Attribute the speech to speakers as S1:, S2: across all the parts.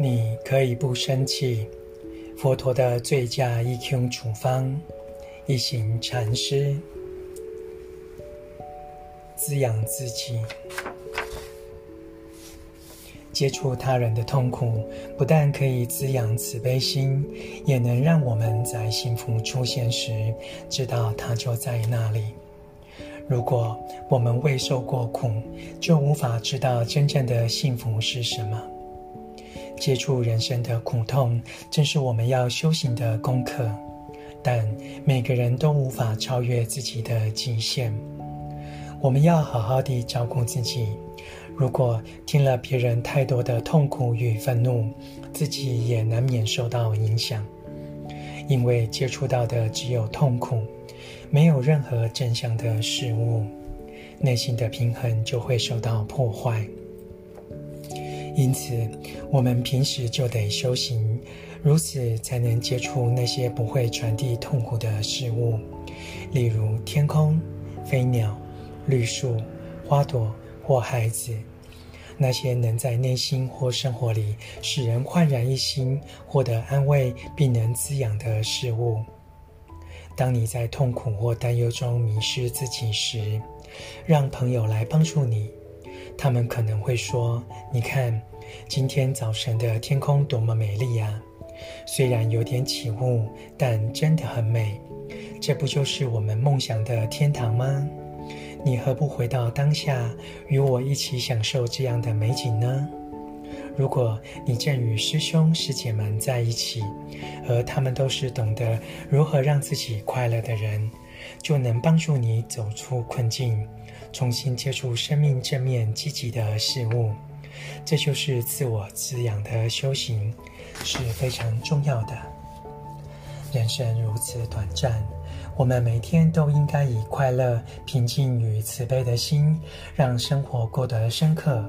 S1: 你可以不生气。佛陀的最佳 EQ 处方：一行禅师，滋养自己。接触他人的痛苦，不但可以滋养慈悲心，也能让我们在幸福出现时，知道它就在那里。如果我们未受过苦，就无法知道真正的幸福是什么。接触人生的苦痛，正是我们要修行的功课。但每个人都无法超越自己的极限，我们要好好地照顾自己。如果听了别人太多的痛苦与愤怒，自己也难免受到影响，因为接触到的只有痛苦，没有任何正向的事物，内心的平衡就会受到破坏。因此，我们平时就得修行，如此才能接触那些不会传递痛苦的事物，例如天空、飞鸟、绿树、花朵。或孩子，那些能在内心或生活里使人焕然一新、获得安慰并能滋养的事物。当你在痛苦或担忧中迷失自己时，让朋友来帮助你。他们可能会说：“你看，今天早晨的天空多么美丽呀！虽然有点起雾，但真的很美。这不就是我们梦想的天堂吗？”你何不回到当下，与我一起享受这样的美景呢？如果你正与师兄师姐们在一起，而他们都是懂得如何让自己快乐的人，就能帮助你走出困境，重新接触生命正面积极的事物。这就是自我滋养的修行，是非常重要的。人生如此短暂。我们每天都应该以快乐、平静与慈悲的心，让生活过得深刻。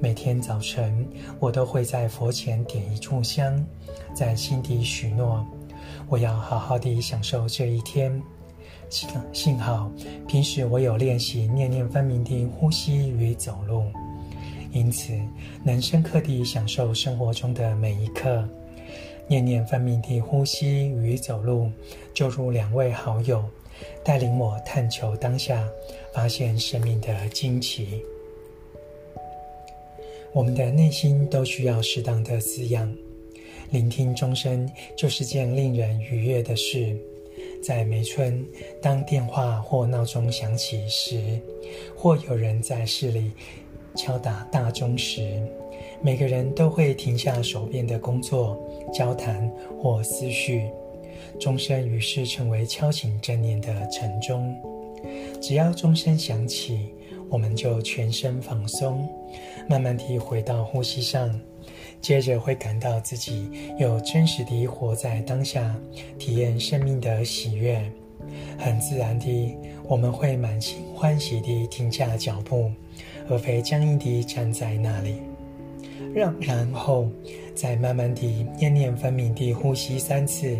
S1: 每天早晨，我都会在佛前点一炷香，在心底许诺，我要好好地享受这一天。幸幸好，平时我有练习念念分明的呼吸与走路，因此能深刻地享受生活中的每一刻。念念分明的呼吸与走路，就如两位好友，带领我探求当下，发现生命的惊奇。我们的内心都需要适当的滋养，聆听钟声就是件令人愉悦的事。在梅村，当电话或闹钟响起时，或有人在市里敲打大钟时，每个人都会停下手边的工作、交谈或思绪，钟声于是成为敲醒正念的晨钟。只要钟声响起，我们就全身放松，慢慢地回到呼吸上，接着会感到自己有真实地活在当下，体验生命的喜悦。很自然地，我们会满心欢喜地停下脚步，而非僵硬地站在那里。让然后再慢慢地念念分明地呼吸三次，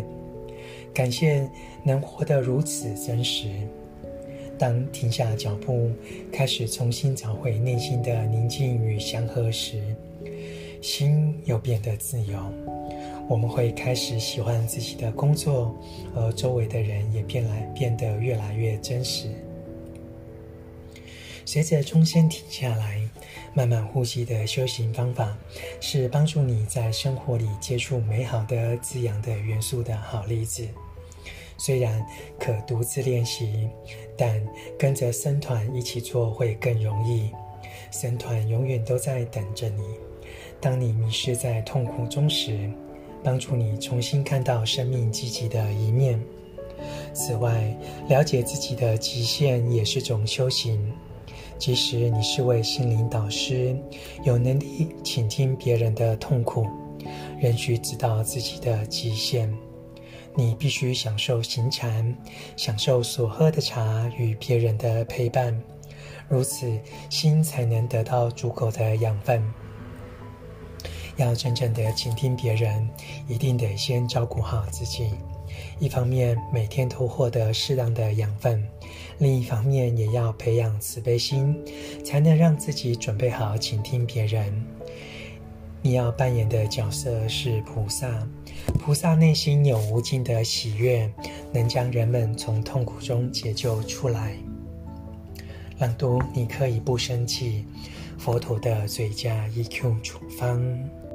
S1: 感谢能活得如此真实。当停下脚步，开始重新找回内心的宁静与祥和时，心又变得自由。我们会开始喜欢自己的工作，而周围的人也变来变得越来越真实。随着钟声停下来。慢慢呼吸的修行方法，是帮助你在生活里接触美好的滋养的元素的好例子。虽然可独自练习，但跟着僧团一起做会更容易。僧团永远都在等着你。当你迷失在痛苦中时，帮助你重新看到生命积极的一面。此外，了解自己的极限也是种修行。即使你是位心灵导师，有能力倾听别人的痛苦，仍需知道自己的极限。你必须享受行禅，享受所喝的茶与别人的陪伴，如此心才能得到足够的养分。要真正的倾听别人一定得先照顾好自己一方面每天都获得适当的养分另一方面也要培养慈悲心才能让自己准备好倾听别人。你要扮演的角色是菩萨菩萨内心有无尽的喜悦能将人们从痛苦中解救出来。朗读你可以不生气佛陀的最佳 eq 处方。